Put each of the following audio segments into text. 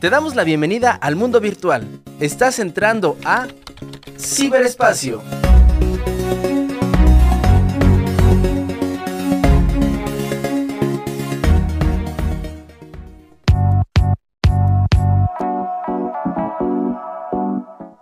Te damos la bienvenida al mundo virtual. Estás entrando a Ciberespacio.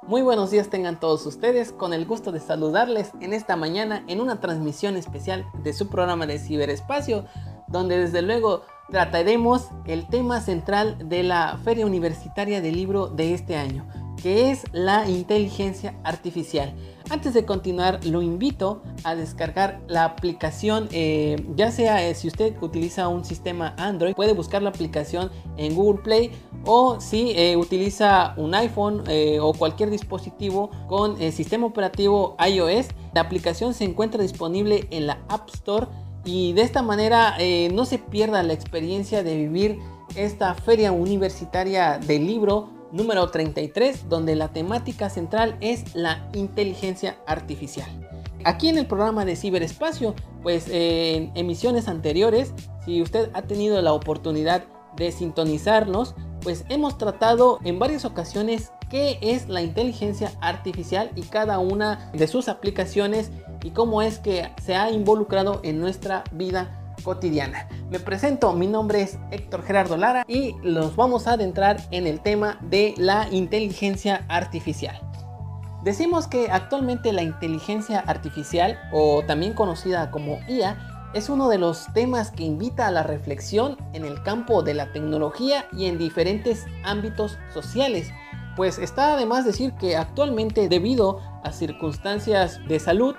Muy buenos días tengan todos ustedes, con el gusto de saludarles en esta mañana en una transmisión especial de su programa de ciberespacio, donde desde luego trataremos el tema central de la Feria Universitaria del Libro de este año, que es la inteligencia artificial. Antes de continuar, lo invito a descargar la aplicación, eh, ya sea eh, si usted utiliza un sistema Android, puede buscar la aplicación en Google Play o si eh, utiliza un iPhone o cualquier dispositivo con el sistema operativo iOS, la aplicación se encuentra disponible en la App Store y de esta manera no se pierda la experiencia de vivir esta feria universitaria del libro número 33, donde la temática central es la inteligencia artificial. Aquí en el programa de ciberespacio, pues en emisiones anteriores, si usted ha tenido la oportunidad de sintonizarnos, pues hemos tratado en varias ocasiones qué es la inteligencia artificial y cada una de sus aplicaciones y cómo es que se ha involucrado en nuestra vida cotidiana. Me presento, mi nombre es Héctor Gerardo Lara y los vamos a adentrar en el tema de la inteligencia artificial. Decimos que actualmente la inteligencia artificial, o también conocida como IA, es uno de los temas que invita a la reflexión en el campo de la tecnología y en diferentes ámbitos sociales. Pues está además decir que actualmente debido a circunstancias de salud,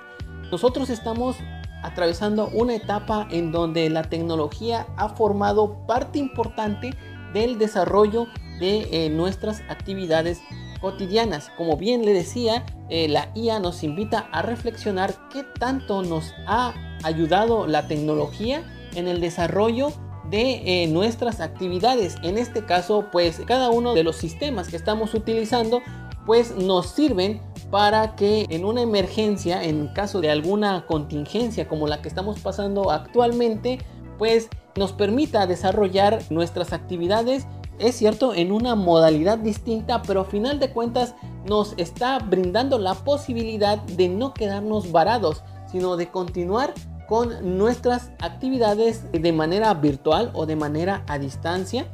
nosotros estamos atravesando una etapa en donde la tecnología ha formado parte importante del desarrollo de eh, nuestras actividades cotidianas. Como bien le decía, eh, la IA nos invita a reflexionar qué tanto nos ha ayudado la tecnología en el desarrollo de eh, nuestras actividades. En este caso, pues cada uno de los sistemas que estamos utilizando, pues nos sirven para que en una emergencia, en caso de alguna contingencia como la que estamos pasando actualmente, pues nos permita desarrollar nuestras actividades, es cierto, en una modalidad distinta, pero a final de cuentas nos está brindando la posibilidad de no quedarnos varados, sino de continuar con nuestras actividades de manera virtual o de manera a distancia,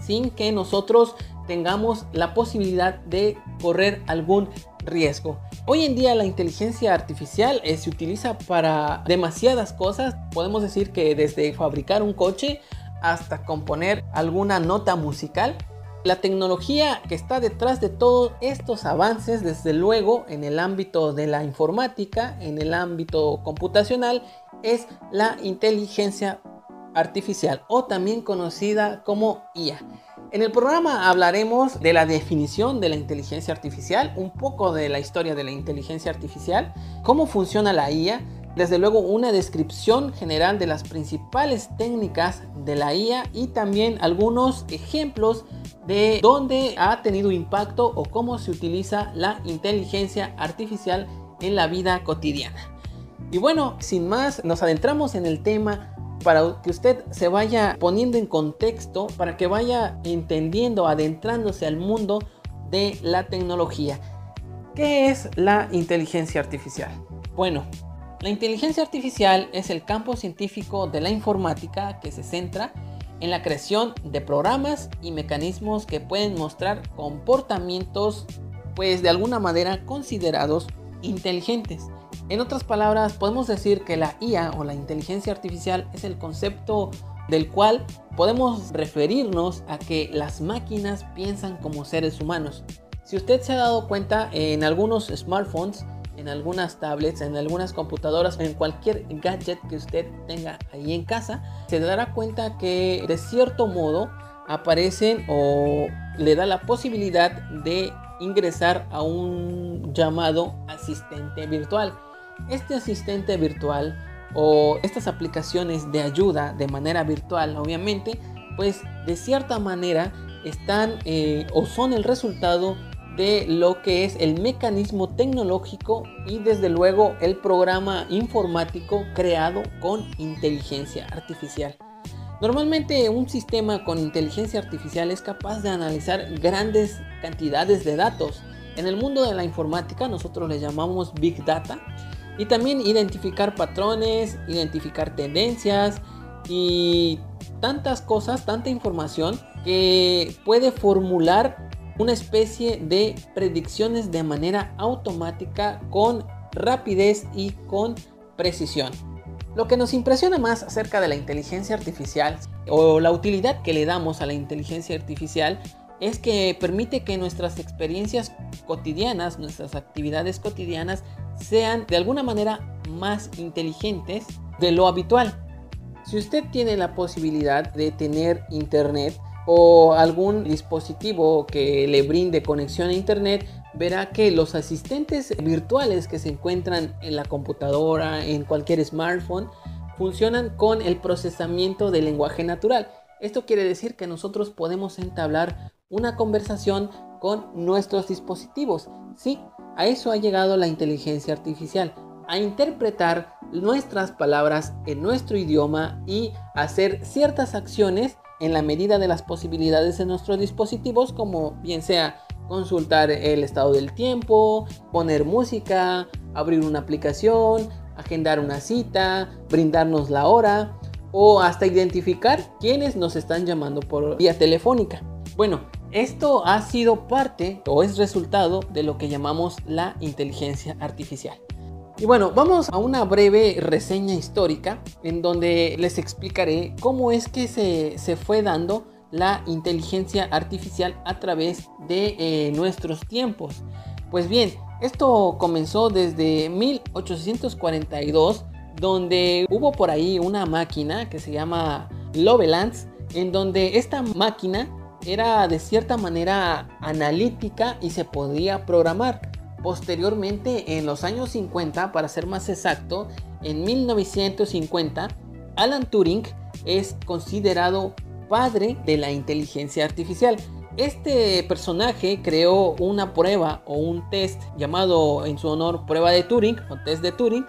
sin que nosotros tengamos la posibilidad de correr algún riesgo. Hoy en día la inteligencia artificial eh, se utiliza para demasiadas cosas. Podemos decir que desde fabricar un coche hasta componer alguna nota musical. La tecnología que está detrás de todos estos avances, desde luego en el ámbito de la informática, en el ámbito computacional, es la inteligencia artificial o también conocida como IA. En el programa hablaremos de la definición de la inteligencia artificial, un poco de la historia de la inteligencia artificial, cómo funciona la IA, desde luego una descripción general de las principales técnicas de la IA y también algunos ejemplos de dónde ha tenido impacto o cómo se utiliza la inteligencia artificial en la vida cotidiana. Y bueno, sin más, nos adentramos en el tema para que usted se vaya poniendo en contexto, para que vaya entendiendo, adentrándose al mundo de la tecnología. ¿Qué es la inteligencia artificial? Bueno, la inteligencia artificial es el campo científico de la informática que se centra en la creación de programas y mecanismos que pueden mostrar comportamientos pues de alguna manera considerados inteligentes. En otras palabras, podemos decir que la IA o la inteligencia artificial es el concepto del cual podemos referirnos a que las máquinas piensan como seres humanos. Si usted se ha dado cuenta en algunos smartphones, en algunas tablets, en algunas computadoras, en cualquier gadget que usted tenga ahí en casa, se dará cuenta que de cierto modo aparecen o le da la posibilidad de ingresar a un llamado asistente virtual. Este asistente virtual o estas aplicaciones de ayuda de manera virtual, obviamente, pues de cierta manera están eh, o son el resultado de lo que es el mecanismo tecnológico y desde luego el programa informático creado con inteligencia artificial. Normalmente un sistema con inteligencia artificial es capaz de analizar grandes cantidades de datos. En el mundo de la informática nosotros le llamamos Big Data y también identificar patrones, identificar tendencias y tantas cosas, tanta información que puede formular una especie de predicciones de manera automática con rapidez y con precisión. Lo que nos impresiona más acerca de la inteligencia artificial o la utilidad que le damos a la inteligencia artificial es que permite que nuestras experiencias cotidianas, nuestras actividades cotidianas sean de alguna manera más inteligentes de lo habitual. Si usted tiene la posibilidad de tener internet o algún dispositivo que le brinde conexión a internet, verá que los asistentes virtuales que se encuentran en la computadora, en cualquier smartphone, funcionan con el procesamiento del lenguaje natural. Esto quiere decir que nosotros podemos entablar una conversación con nuestros dispositivos. Sí, a eso ha llegado la inteligencia artificial, a interpretar nuestras palabras en nuestro idioma y hacer ciertas acciones en la medida de las posibilidades de nuestros dispositivos, como bien sea consultar el estado del tiempo, poner música, abrir una aplicación, agendar una cita, brindarnos la hora o hasta identificar quiénes nos están llamando por vía telefónica. Bueno, esto ha sido parte o es resultado de lo que llamamos la inteligencia artificial. Y bueno, vamos a una breve reseña histórica en donde les explicaré cómo es que se, se fue dando la inteligencia artificial a través de eh, nuestros tiempos. Pues bien, esto comenzó desde 1842, donde hubo por ahí una máquina que se llama Lovelace, en donde esta máquina era de cierta manera analítica y se podía programar. Posteriormente, en los años 50, para ser más exacto, en 1950, Alan Turing es considerado padre de la inteligencia artificial. Este personaje creó una prueba o un test llamado en su honor prueba de Turing o test de Turing.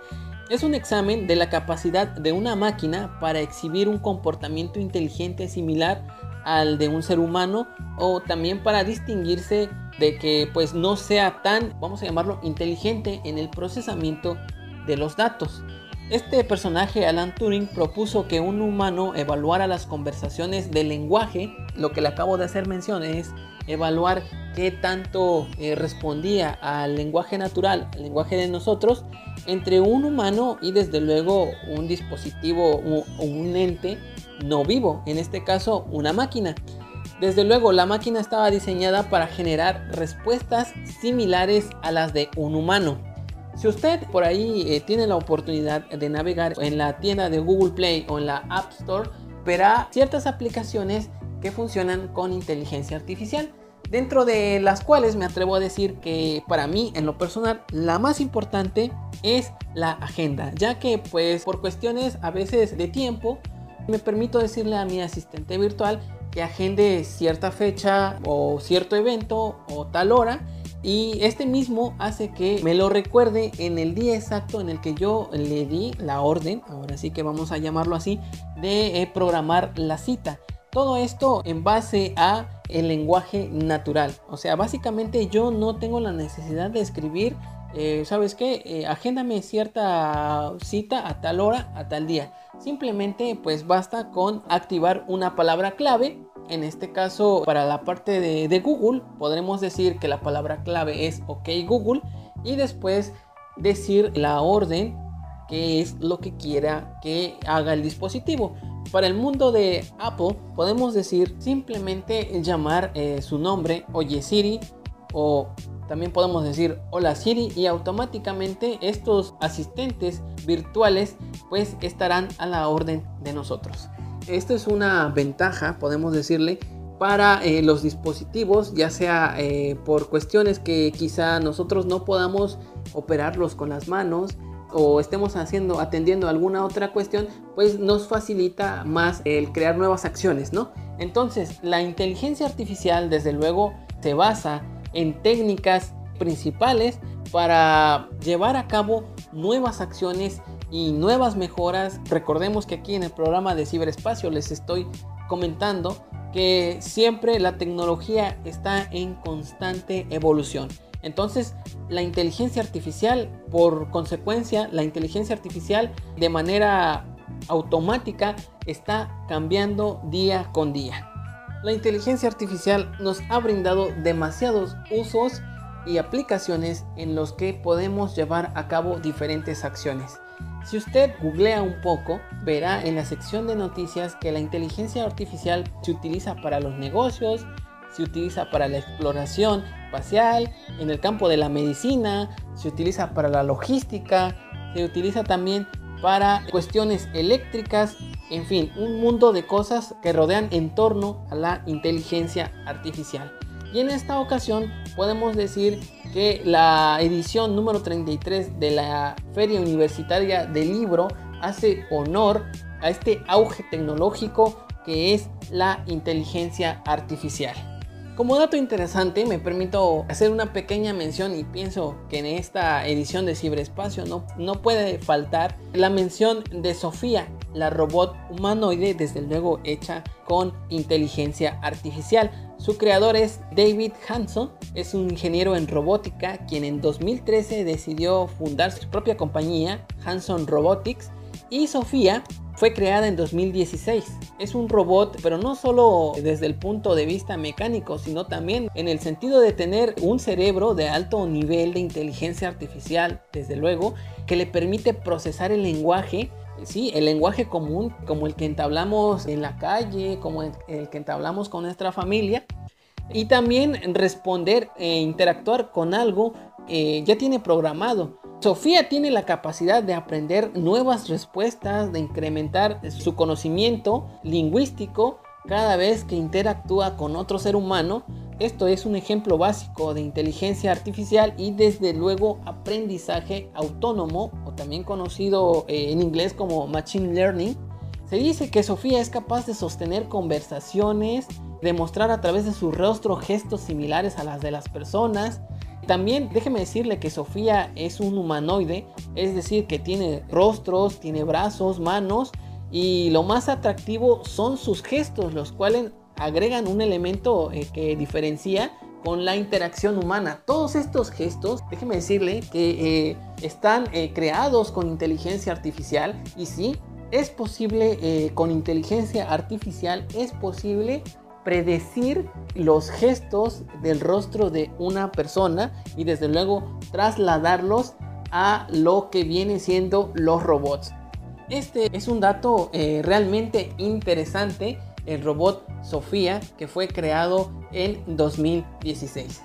Es un examen de la capacidad de una máquina para exhibir un comportamiento inteligente similar al de un ser humano o también para distinguirse de que pues no sea tan, vamos a llamarlo, inteligente en el procesamiento de los datos. Este personaje, Alan Turing, propuso que un humano evaluara las conversaciones del lenguaje. Lo que le acabo de hacer mención es evaluar qué tanto eh, respondía al lenguaje natural, al lenguaje de nosotros, entre un humano y desde luego un dispositivo o un ente no vivo, en este caso una máquina. Desde luego la máquina estaba diseñada para generar respuestas similares a las de un humano. Si usted por ahí eh, tiene la oportunidad de navegar en la tienda de Google Play o en la App Store, verá ciertas aplicaciones que funcionan con inteligencia artificial, dentro de las cuales me atrevo a decir que para mí en lo personal la más importante es la agenda, ya que pues por cuestiones a veces de tiempo me permito decirle a mi asistente virtual que agende cierta fecha o cierto evento o tal hora y este mismo hace que me lo recuerde en el día exacto en el que yo le di la orden, ahora sí que vamos a llamarlo así, de eh, programar la cita. Todo esto en base a el lenguaje natural. O sea, básicamente yo no tengo la necesidad de escribir, eh, ¿sabes qué? Eh, agéndame cierta cita a tal hora, a tal día. Simplemente pues basta con activar una palabra clave en este caso, para la parte de, Google, podremos decir que la palabra clave es OK Google y después decir la orden que es lo que quiera que haga el dispositivo. Para el mundo de Apple podemos decir simplemente llamar eh, su nombre, oye Siri, o también podemos decir hola Siri y automáticamente estos asistentes virtuales pues estarán a la orden de nosotros. Esto es una ventaja, podemos decirle, para eh, los dispositivos, ya sea eh, por cuestiones que quizá nosotros no podamos operarlos con las manos o estemos haciendo, atendiendo alguna otra cuestión, pues nos facilita más el crear nuevas acciones, ¿no? Entonces, la inteligencia artificial, desde luego, se basa en técnicas principales para llevar a cabo nuevas acciones y nuevas mejoras. Recordemos que aquí en el programa de ciberespacio les estoy comentando que siempre la tecnología está en constante evolución. Entonces, la inteligencia artificial, por consecuencia, la inteligencia artificial de manera automática está cambiando día con día. La inteligencia artificial nos ha brindado demasiados usos y aplicaciones en los que podemos llevar a cabo diferentes acciones. Si usted googlea un poco, verá en la sección de noticias que la inteligencia artificial se utiliza para los negocios, se utiliza para la exploración espacial, en el campo de la medicina, se utiliza para la logística, se utiliza también para cuestiones eléctricas, en fin, un mundo de cosas que rodean en torno a la inteligencia artificial. Y en esta ocasión podemos decir que la edición número 33 de la Feria Universitaria del Libro hace honor a este auge tecnológico que es la inteligencia artificial. Como dato interesante, me permito hacer una pequeña mención y pienso que en esta edición de Ciberespacio no, no puede faltar la mención de Sofía, la robot humanoide, desde luego hecha con inteligencia artificial. Su creador es David Hanson, es un ingeniero en robótica quien en 2013 decidió fundar su propia compañía, Hanson Robotics, y Sofía fue creada en 2016. Es un robot, pero no solo desde el punto de vista mecánico, sino también en el sentido de tener un cerebro de alto nivel de inteligencia artificial, desde luego, que le permite procesar el lenguaje sí, el lenguaje común, como el que entablamos en la calle, como el, que entablamos con nuestra familia, y también responder e interactuar con algo ya tiene programado. Sofía tiene la capacidad de aprender nuevas respuestas, de incrementar su conocimiento lingüístico cada vez que interactúa con otro ser humano. Esto es un ejemplo básico de inteligencia artificial y desde luego aprendizaje autónomo o también conocido eh, en inglés como machine learning. Se dice que Sofía es capaz de sostener conversaciones, demostrar a través de su rostro gestos similares a las de las personas, también déjeme decirle que Sofía es un humanoide, es decir, que tiene rostros, tiene brazos, manos y lo más atractivo son sus gestos, los cuales agregan un elemento eh, que diferencia con la interacción humana. Todos estos gestos, déjeme decirle que eh, están eh, creados con inteligencia artificial y sí, es posible con inteligencia artificial, es posible predecir los gestos del rostro de una persona y desde luego trasladarlos a lo que viene siendo los robots. Este es un dato realmente interesante, el robot Sofía que fue creado en 2016.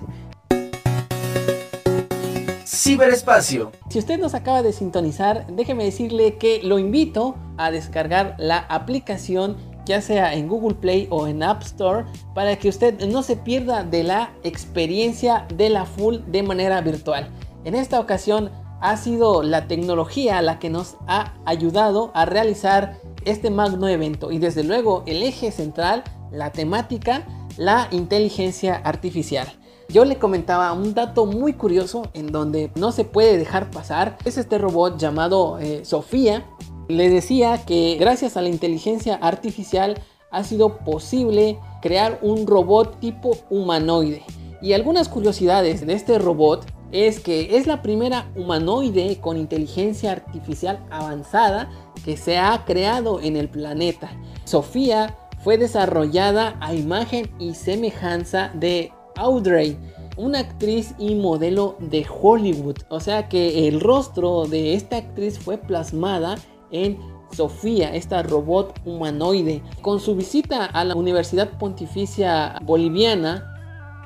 Ciberespacio. Si usted nos acaba de sintonizar, déjeme decirle que lo invito a descargar la aplicación ya sea en Google Play o en App Store, para que usted no se pierda de la experiencia de la full de manera virtual. En esta ocasión ha sido la tecnología la que nos ha ayudado a realizar este magno evento y desde luego el eje central, la temática, la inteligencia artificial. Yo le comentaba un dato muy curioso en donde no se puede dejar pasar. Es este robot llamado eh, Sofía, le decía que gracias a la inteligencia artificial ha sido posible crear un robot tipo humanoide. Y algunas curiosidades de este robot es que es la primera humanoide con inteligencia artificial avanzada que se ha creado en el planeta. Sofía fue desarrollada a imagen y semejanza de Audrey, una actriz y modelo de Hollywood. O sea que el rostro de esta actriz fue plasmada en Sofía, esta robot humanoide. Con su visita a la Universidad Pontificia Boliviana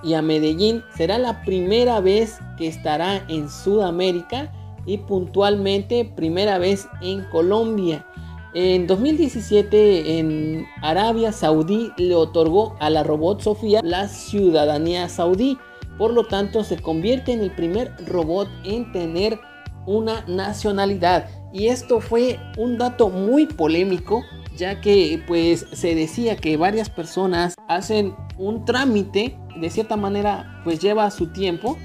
y a Medellín, será la primera vez que estará en Sudamérica y puntualmente primera vez en Colombia. En 2017 en Arabia Saudí le otorgó a la robot Sofía la ciudadanía saudí. Por lo tanto se convierte en el primer robot en tener una nacionalidad. Y esto fue un dato muy polémico, ya que pues se decía que varias personas hacen un trámite, de cierta manera pues lleva su tiempo.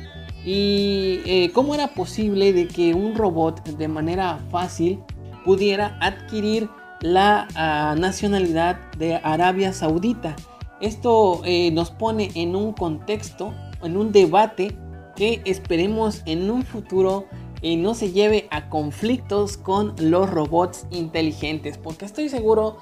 Y eh, cómo era posible de que un robot de manera fácil pudiera adquirir la ah, nacionalidad de Arabia Saudita. Esto eh, nos pone en un contexto, en un debate que esperemos en un futuro eh, no se lleve a conflictos con los robots inteligentes, porque estoy seguro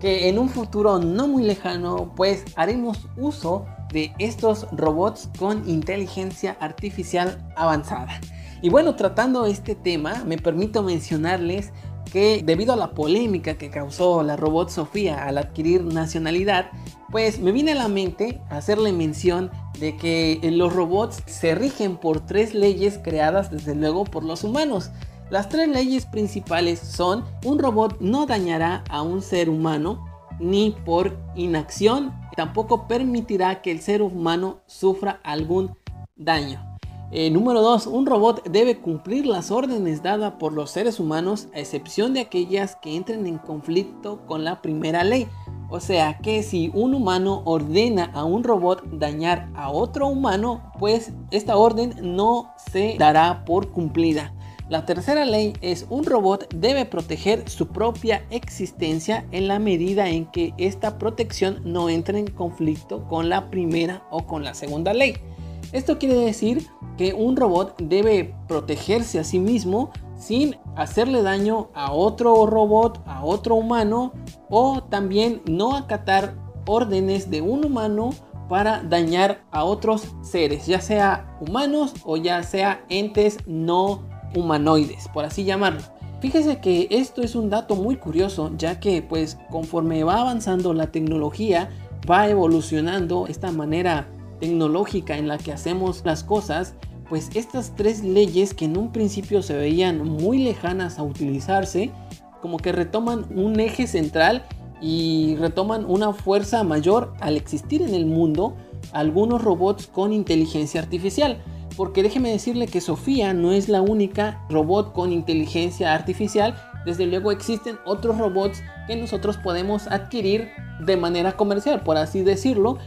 que en un futuro no muy lejano pues haremos uso de estos robots con inteligencia artificial avanzada. Y bueno, tratando este tema, me permito mencionarles que debido a la polémica que causó la robot Sofía al adquirir nacionalidad, pues me viene a la mente hacerle mención de que los robots se rigen por tres leyes creadas desde luego por los humanos. Las tres leyes principales son un robot no dañará a un ser humano ni por inacción, tampoco permitirá que el ser humano sufra algún daño. Eh, número 2. Un robot debe cumplir las órdenes dadas por los seres humanos a excepción de aquellas que entren en conflicto con la primera ley. O sea que si un humano ordena a un robot dañar a otro humano, pues esta orden no se dará por cumplida. La tercera ley es un robot debe proteger su propia existencia en la medida en que esta protección no entre en conflicto con la primera o con la segunda ley. Esto quiere decir que un robot debe protegerse a sí mismo sin hacerle daño a otro robot, a otro humano o también no acatar órdenes de un humano para dañar a otros seres, ya sea humanos o ya sea entes no humanoides, por así llamarlo. Fíjese que esto es un dato muy curioso, ya que pues conforme va avanzando la tecnología, va evolucionando esta manera tecnológica en la que hacemos las cosas, pues estas tres leyes que en un principio se veían muy lejanas a utilizarse, como que retoman un eje central y retoman una fuerza mayor al existir en el mundo algunos robots con inteligencia artificial. Porque déjeme decirle que Sofía no es la única robot con inteligencia artificial. Desde luego existen otros robots que nosotros podemos adquirir de manera comercial, por así decirlo,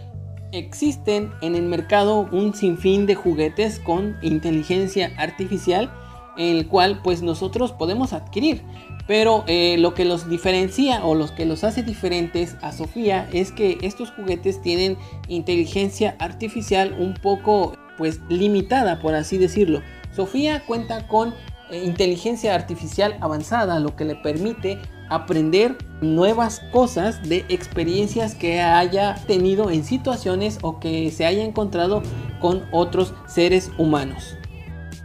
existen en el mercado un sinfín de juguetes con inteligencia artificial el cual pues nosotros podemos adquirir. Pero eh, lo que los diferencia o los que los hace diferentes a Sofía es que estos juguetes tienen inteligencia artificial un poco pues limitada por así decirlo. Sofía cuenta con eh, inteligencia artificial avanzada lo que le permite aprender nuevas cosas de experiencias que haya tenido en situaciones o que se haya encontrado con otros seres humanos.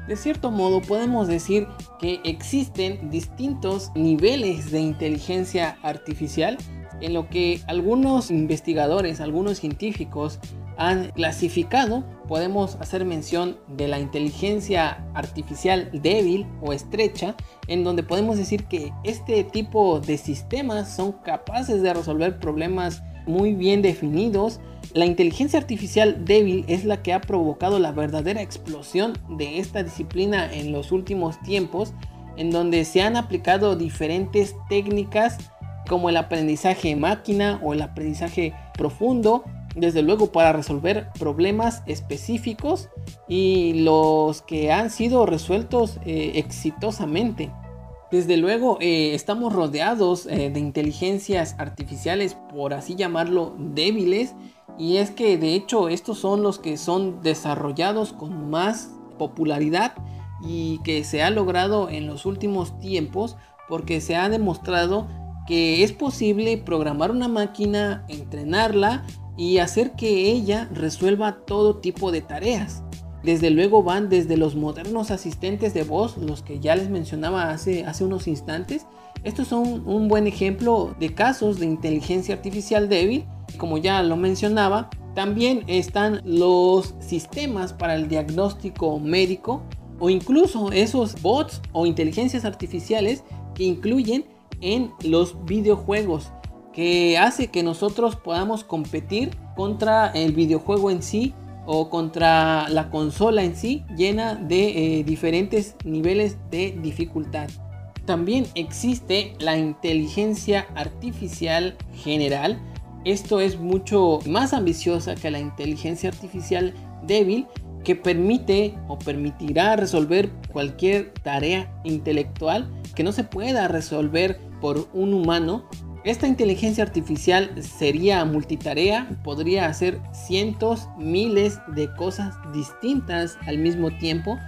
De cierto modo podemos decir que existen distintos niveles de inteligencia artificial en lo que algunos investigadores, algunos científicos han clasificado, podemos hacer mención de la inteligencia artificial débil o estrecha, en donde podemos decir que este tipo de sistemas son capaces de resolver problemas muy bien definidos. La inteligencia artificial débil es la que ha provocado la verdadera explosión de esta disciplina en los últimos tiempos, en donde se han aplicado diferentes técnicas como el aprendizaje máquina o el aprendizaje profundo, desde luego para resolver problemas específicos y los que han sido resueltos eh, exitosamente. Desde luego eh, estamos rodeados eh, de inteligencias artificiales, por así llamarlo, débiles, y es que de hecho estos son los que son desarrollados con más popularidad y que se ha logrado en los últimos tiempos porque se ha demostrado que es posible programar una máquina, entrenarla y hacer que ella resuelva todo tipo de tareas. Desde luego van desde los modernos asistentes de voz, los que ya les mencionaba hace, hace unos instantes. Estos son un buen ejemplo de casos de inteligencia artificial débil. Como ya lo mencionaba, también están los sistemas para el diagnóstico médico o incluso esos bots o inteligencias artificiales que incluyen en los videojuegos que hace que nosotros podamos competir contra el videojuego en sí o contra la consola en sí llena de eh, diferentes niveles de dificultad. También existe la inteligencia artificial general. Esto es mucho más ambiciosa que la inteligencia artificial débil que permite o permitirá resolver cualquier tarea intelectual que no se pueda resolver por un humano, esta inteligencia artificial sería multitarea, podría hacer cientos, miles de cosas distintas al mismo tiempo.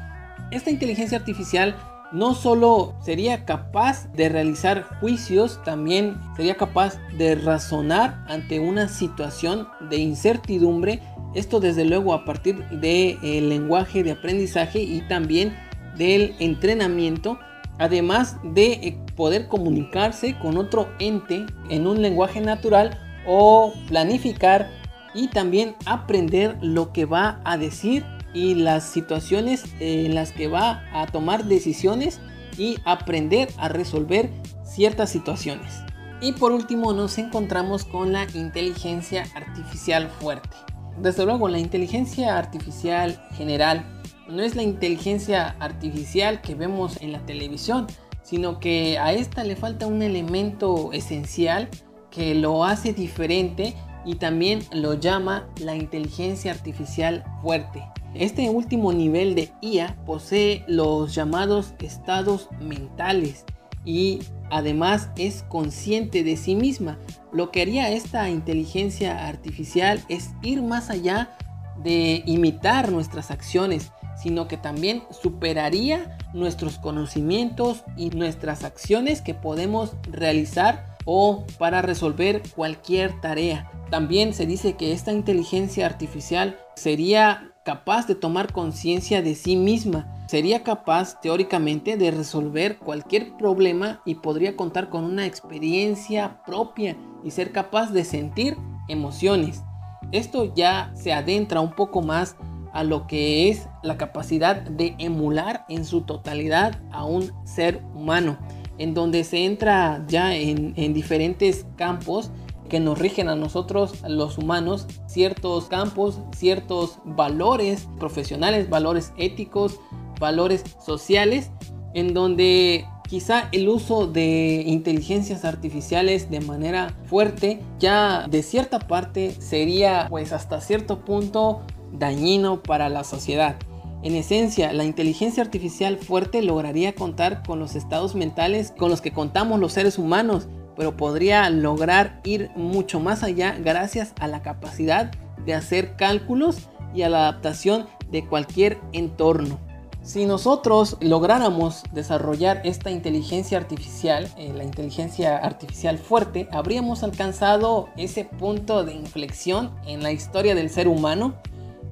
Esta inteligencia artificial no solo sería capaz de realizar juicios, también sería capaz de razonar ante una situación de incertidumbre. Esto desde luego a partir del lenguaje de aprendizaje y también del entrenamiento además de eh, poder comunicarse con otro ente en un lenguaje natural o planificar y también aprender lo que va a decir y las situaciones en las que va a tomar decisiones y aprender a resolver ciertas situaciones. Y por último nos encontramos con la inteligencia artificial fuerte. Desde luego la inteligencia artificial general no es la inteligencia artificial que vemos en la televisión, sino que a esta le falta un elemento esencial que lo hace diferente y también lo llama la inteligencia artificial fuerte. Este último nivel de IA posee los llamados estados mentales y además es consciente de sí misma. Lo que haría esta inteligencia artificial es ir más allá de imitar nuestras acciones sino que también superaría nuestros conocimientos y nuestras acciones que podemos realizar o para resolver cualquier tarea. También se dice que esta inteligencia artificial sería capaz de tomar conciencia de sí misma, sería capaz teóricamente de resolver cualquier problema y podría contar con una experiencia propia y ser capaz de sentir emociones. Esto ya se adentra un poco más a lo que es la capacidad de emular en su totalidad a un ser humano, en donde se entra ya en, diferentes campos que nos rigen a nosotros los humanos, ciertos campos, ciertos valores profesionales, valores éticos, valores sociales, en donde quizá el uso de inteligencias artificiales de manera fuerte ya de cierta parte sería pues hasta cierto punto dañino para la sociedad. En esencia, la inteligencia artificial fuerte lograría contar con los estados mentales con los que contamos los seres humanos, pero podría lograr ir mucho más allá gracias a la capacidad de hacer cálculos y a la adaptación de cualquier entorno. Si nosotros lográramos desarrollar esta inteligencia artificial, eh, la inteligencia artificial fuerte, habríamos alcanzado ese punto de inflexión en la historia del ser humano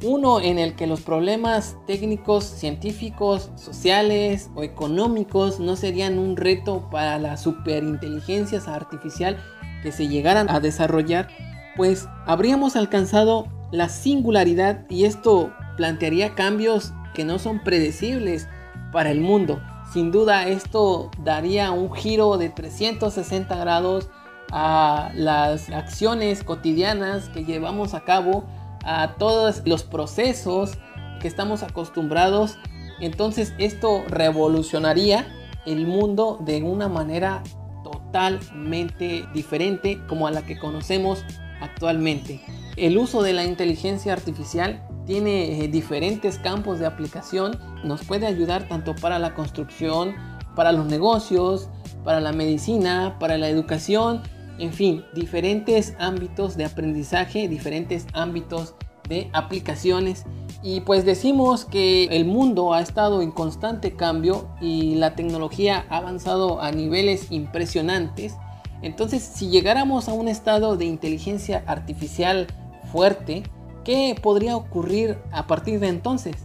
uno en el que los problemas técnicos, científicos, sociales o económicos no serían un reto para la superinteligencia artificial que se llegaran a desarrollar, pues habríamos alcanzado la singularidad y esto plantearía cambios que no son predecibles para el mundo. Sin duda esto daría un giro de 360 grados a las acciones cotidianas que llevamos a cabo a todos los procesos que estamos acostumbrados. Entonces esto revolucionaría el mundo de una manera totalmente diferente como a la que conocemos actualmente. El uso de la inteligencia artificial tiene eh, diferentes campos de aplicación. Nos puede ayudar tanto para la construcción, para los negocios, para la medicina, para la educación en fin, diferentes ámbitos de aprendizaje, diferentes ámbitos de aplicaciones. Y pues decimos que el mundo ha estado en constante cambio y la tecnología ha avanzado a niveles impresionantes. Entonces, si llegáramos a un estado de inteligencia artificial fuerte, ¿qué podría ocurrir a partir de entonces?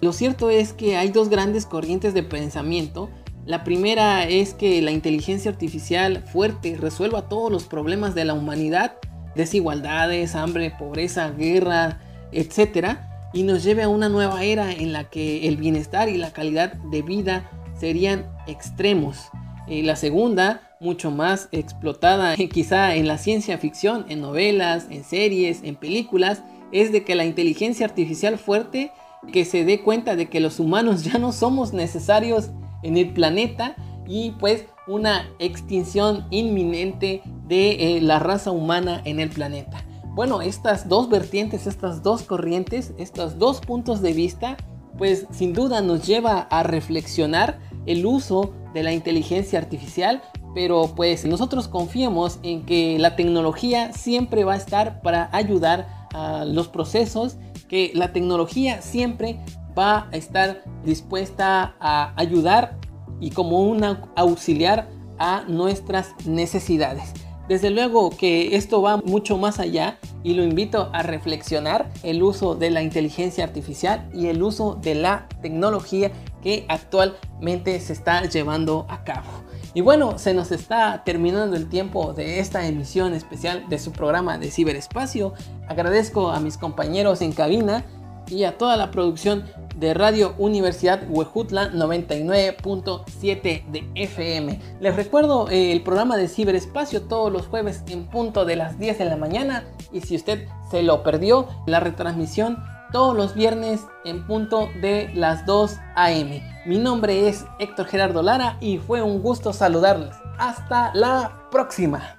Lo cierto es que hay dos grandes corrientes de pensamiento la primera es que la inteligencia artificial fuerte resuelva todos los problemas de la humanidad, desigualdades, hambre, pobreza, guerra, etc. Y nos lleve a una nueva era en la que el bienestar y la calidad de vida serían extremos. Y la segunda, mucho más explotada quizá en la ciencia ficción, en novelas, en series, en películas, es de que la inteligencia artificial fuerte que se dé cuenta de que los humanos ya no somos necesarios en el planeta y pues una extinción inminente de eh, la raza humana en el planeta. Bueno, estas dos vertientes, estas dos corrientes, estos dos puntos de vista, pues sin duda nos lleva a reflexionar el uso de la inteligencia artificial, pero pues nosotros confiemos en que la tecnología siempre va a estar para ayudar a los procesos, que la tecnología siempre va a estar dispuesta a ayudar y como un auxiliar a nuestras necesidades. Desde luego que esto va mucho más allá y lo invito a reflexionar el uso de la inteligencia artificial y el uso de la tecnología que actualmente se está llevando a cabo. Y bueno, se nos está terminando el tiempo de esta emisión especial de su programa de ciberespacio. Agradezco a mis compañeros en cabina y a toda la producción de Radio Universidad Huejutla 99.7 de FM. Les recuerdo eh, el programa de ciberespacio todos los jueves en punto de las 10 de la mañana y si usted se lo perdió, la retransmisión todos los viernes en punto de las 2 a.m. Mi nombre es Héctor Gerardo Lara y fue un gusto saludarles. Hasta la próxima.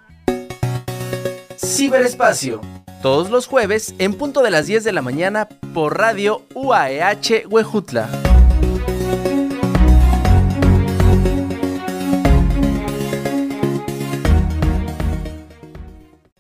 Ciberespacio todos los jueves en punto de las 10 de la mañana por Radio UAEH Huejutla.